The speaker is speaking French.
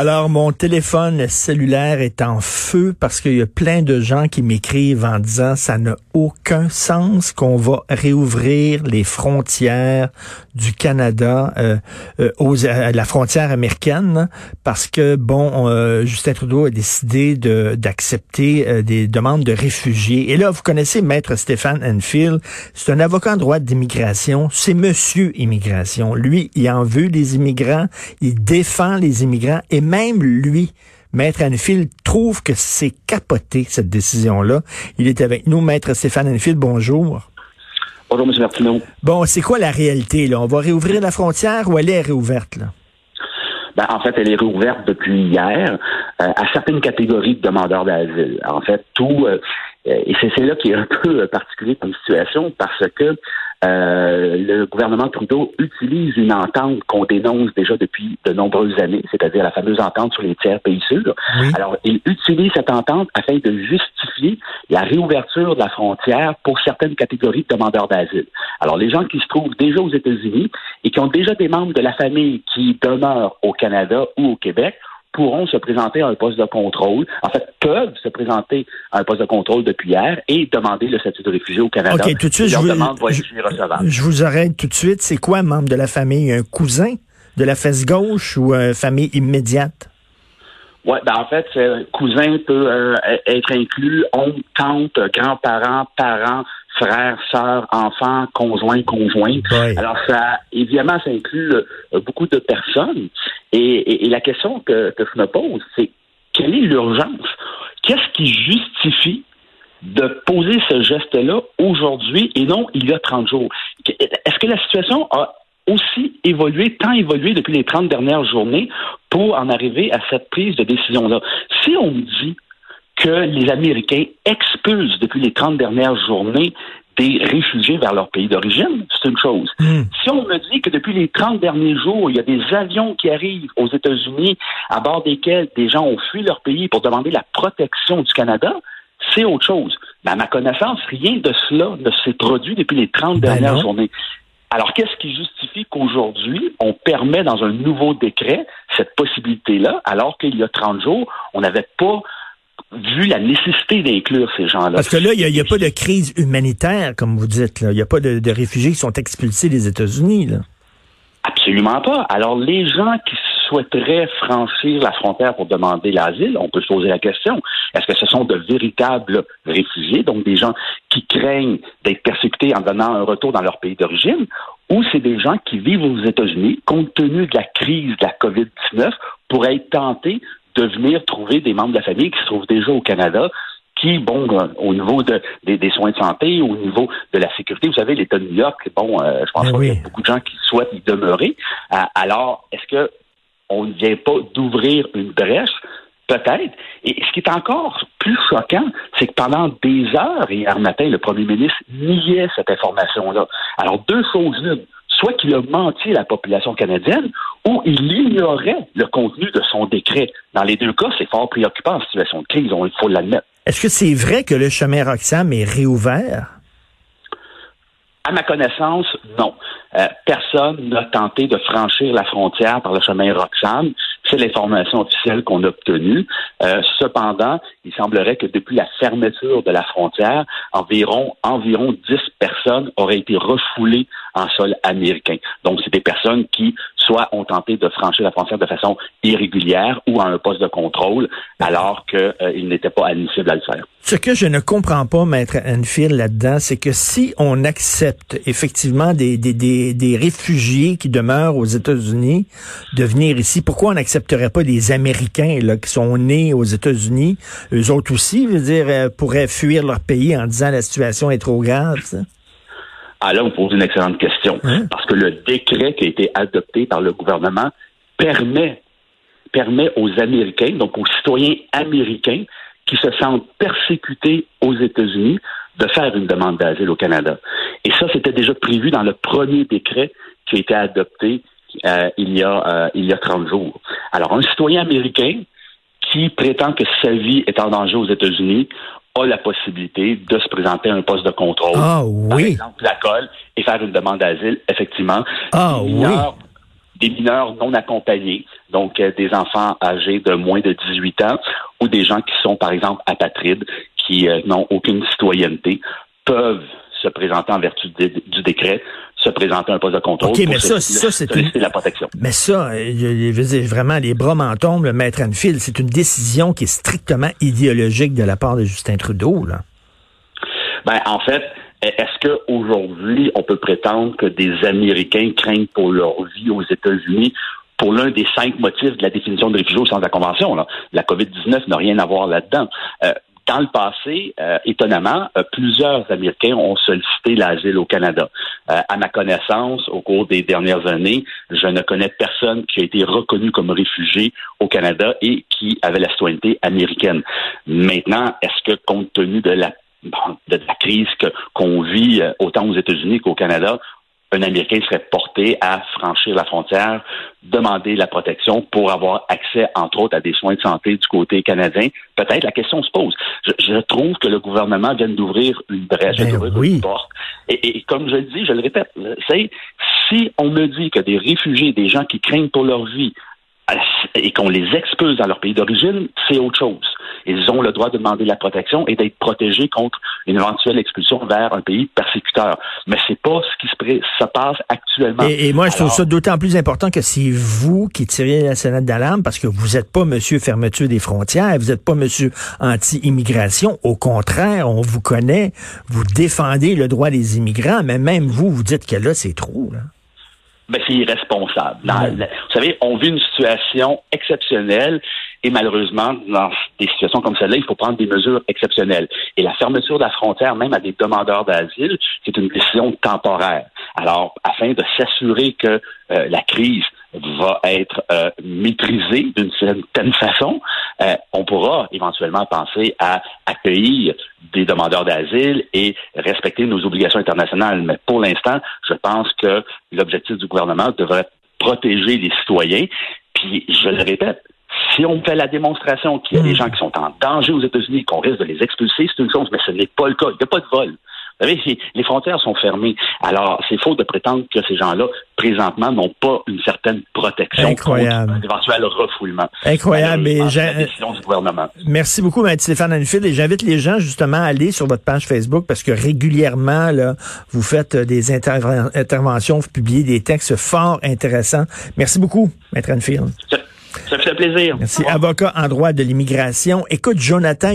Alors, mon téléphone cellulaire est en feu parce qu'il y a plein de gens qui m'écrivent en disant ça n'a aucun sens qu'on va réouvrir les frontières du Canada euh, euh, aux, à la frontière américaine parce que, bon, euh, Justin Trudeau a décidé d'accepter des demandes de réfugiés. Et là, vous connaissez Maître Stéphane Enfield, c'est un avocat en droit d'immigration, c'est Monsieur Immigration. Lui, il en veut des immigrants, il défend les immigrants même lui, Maître Anfield trouve que c'est capoté, cette décision-là. Il est avec nous, Maître Stéphane Anfield, bonjour. Bonjour, M. Martineau. Bon, c'est quoi la réalité, là? On va réouvrir la frontière ou elle est réouverte, là? Ben, en fait, elle est réouverte depuis hier euh, à certaines catégories de demandeurs d'asile. En fait, tout, euh, et c'est là qui est un peu particulier comme situation parce que euh, le gouvernement Trudeau utilise une entente qu'on dénonce déjà depuis de nombreuses années, c'est-à-dire la fameuse entente sur les tiers pays sûrs. Alors, il utilise cette entente afin de justifier la réouverture de la frontière pour certaines catégories de demandeurs d'asile. Alors, les gens qui se trouvent déjà aux États-Unis et qui ont déjà des membres de la famille qui demeurent au Canada ou au Québec pourront se présenter à un poste de contrôle, en fait, peuvent se présenter à un poste de contrôle depuis hier et demander le statut de réfugié au Canada. OK, tout de suite, je vous, je, vous arrête tout de suite. C'est quoi un membre de la famille? Un cousin de la fesse gauche ou une famille immédiate? Oui, ben en fait, cousin peut euh, être inclus oncle, tante, grands-parents, parents, frères, sœurs, enfants, conjoints, conjointes. Alors ça, évidemment, ça inclut euh, beaucoup de personnes. Et, la question que, je me pose, c'est quelle est l'urgence? Qu'est-ce qui justifie de poser ce geste-là aujourd'hui et non il y a 30 jours? Est-ce que la situation a aussi évolué, tant évolué depuis les 30 dernières journées pour en arriver à cette prise de décision-là? Si on me dit que les Américains expulsent depuis les 30 dernières journées des réfugiés vers leur pays d'origine, c'est une chose. Hmm. Si on me dit que depuis les 30 derniers jours, il y a des avions qui arrivent aux États-Unis à bord desquels des gens ont fui leur pays pour demander la protection du Canada, c'est autre chose. Mais à ma connaissance, rien de cela ne s'est produit depuis les 30 ben dernières journées. Alors, qu'est-ce qui justifie qu'aujourd'hui, on permet dans un nouveau décret cette possibilité-là, alors qu'il y a 30 jours, on n'avait pas vu la nécessité d'inclure ces gens-là? Parce que là, il n'y a, pas de crise humanitaire, comme vous dites. Il n'y a pas de, réfugiés qui sont expulsés des États-Unis. Absolument pas. Alors, les gens qui souhaiteraient franchir la frontière pour demander l'asile, on peut se poser la question, est-ce que ce sont de véritables réfugiés, donc des gens qui craignent d'être persécutés en donnant un retour dans leur pays d'origine, ou c'est des gens qui vivent aux États-Unis, compte tenu de la crise de la COVID-19, pourraient être tentés de venir trouver des membres de la famille qui se trouvent déjà au Canada qui, bon, euh, au niveau de, des, soins de santé, au niveau de la sécurité, vous savez, l'État de New York, bon, euh, je pense ben qu'il y a beaucoup de gens qui souhaitent y demeurer. Euh, alors, est-ce que on ne vient pas d'ouvrir une brèche? Peut-être. Et ce qui est encore plus choquant, c'est que pendant des heures, hier matin, le premier ministre niait cette information-là. Alors, deux choses l'une soit qu'il a menti à la population canadienne ou il ignorait le contenu de son décret. Dans les deux cas, c'est fort préoccupant en situation de crise, il faut l'admettre. Est-ce que c'est vrai que le chemin Roxham est réouvert? À ma connaissance, non. Euh, personne n'a tenté de franchir la frontière par le chemin Roxham. C'est l'information officielle qu'on a obtenue. Euh, cependant, il semblerait que depuis la fermeture de la frontière, environ environ 10 personnes auraient été refoulées en sol américain. Donc, c'est des personnes qui soit ont tenté de franchir la frontière de façon irrégulière ou à un poste de contrôle, alors qu'ils euh, n'étaient pas admissibles à le faire. Ce que je ne comprends pas, Maître Enfield, là-dedans, c'est que si on accepte effectivement des, des, des, des réfugiés qui demeurent aux États-Unis de venir ici, pourquoi on n'accepterait pas des Américains là, qui sont nés aux États-Unis, eux autres aussi, veut dire, euh, pourraient fuir leur pays en disant la situation est trop grave? Ça? Ah là, on pose une excellente question. Hein? Parce que le décret qui a été adopté par le gouvernement permet permet aux Américains, donc aux citoyens américains qui se sentent persécutés aux États-Unis, de faire une demande d'asile au Canada. Et ça, c'était déjà prévu dans le premier décret qui a été adopté euh, il, y a, euh, il y a 30 jours. Alors, un citoyen américain qui prétend que sa vie est en danger aux États-Unis a la possibilité de se présenter à un poste de contrôle, ah, oui. par exemple la colle, et faire une demande d'asile, effectivement. Ah, oui des mineurs non accompagnés, donc euh, des enfants âgés de moins de 18 ans ou des gens qui sont, par exemple, apatrides, qui n'ont aucune citoyenneté, peuvent se présenter en vertu du décret, se présenter un poste de contrôle OK, mais ça, ça c'est une... la protection. Mais ça, euh, je, veux dire, vraiment, les bras m'en tombent, le maître Anfield, c'est une décision qui est strictement idéologique de la part de Justin Trudeau, là. Ben, en fait, est-ce qu'aujourd'hui, on peut prétendre que des Américains craignent pour leur vie aux États-Unis pour l'un des cinq motifs de la définition de réfugié au sens de la Convention. Là? La COVID-19 n'a rien à voir là-dedans. Euh, dans le passé, euh, étonnamment, euh, plusieurs Américains ont sollicité l'asile au Canada. Euh, à ma connaissance, au cours des dernières années, je ne connais personne qui a été reconnu comme réfugié au Canada et qui avait la citoyenneté américaine. Maintenant, est-ce que compte tenu de la de la crise qu'on vit autant aux États-Unis qu'au Canada, un Américain serait porté à franchir la frontière, demander la protection pour avoir accès, entre autres, à des soins de santé du côté canadien? Peut-être la question se pose. Je, trouve que le gouvernement vient d'ouvrir une brèche, ben une porte. Et, et, comme je le dis, je le répète, c'est si on me dit que des réfugiés, des gens qui craignent pour leur vie, et qu'on les expulse dans leur pays d'origine, c'est autre chose. Ils ont le droit de demander la protection et d'être protégés contre une éventuelle expulsion vers un pays persécuteur. Mais c'est pas ce qui se, passe actuellement. Et, moi, je trouve ça d'autant plus important que c'est vous qui tirez la sonnette d'alarme parce que vous n'êtes pas Monsieur fermeture des frontières, vous n'êtes pas Monsieur anti-immigration. Au contraire, on vous connaît, vous défendez le droit des immigrants, mais même vous, vous dites que là, c'est trop. Là ben, c'est irresponsable. vous savez, on vit une situation exceptionnelle et malheureusement, dans des situations comme celle-là, il faut prendre des mesures exceptionnelles. Et la fermeture de la frontière, même à des demandeurs d'asile, c'est une décision temporaire. Alors, afin de s'assurer que euh, la crise va être euh, maîtrisée d'une certaine façon, euh, on pourra éventuellement penser à accueillir des demandeurs d'asile et respecter nos obligations internationales. Mais pour l'instant, je pense que l'objectif du gouvernement devrait protéger les citoyens. Puis, je le répète, si on fait la démonstration qu'il y a des hmm. gens qui sont en danger aux États-Unis, qu'on risque de les expulser, c'est une chose, mais ce n'est pas le cas. Il n'y a pas de vol. Vous savez, les frontières sont fermées. Alors, c'est faux de prétendre que ces gens-là, présentement, n'ont pas une certaine protection Incroyable. contre un éventuel refoulement. Incroyable. Mais la décision du gouvernement. Merci beaucoup, M. Stéphane Anfield. Et j'invite les gens, justement, à aller sur votre page Facebook parce que régulièrement, là, vous faites des interventions, vous publiez des textes fort intéressants. Merci beaucoup, M. Anfield. Ça fait plaisir. Merci. Avocat en droit de l'immigration. Écoute, Jonathan,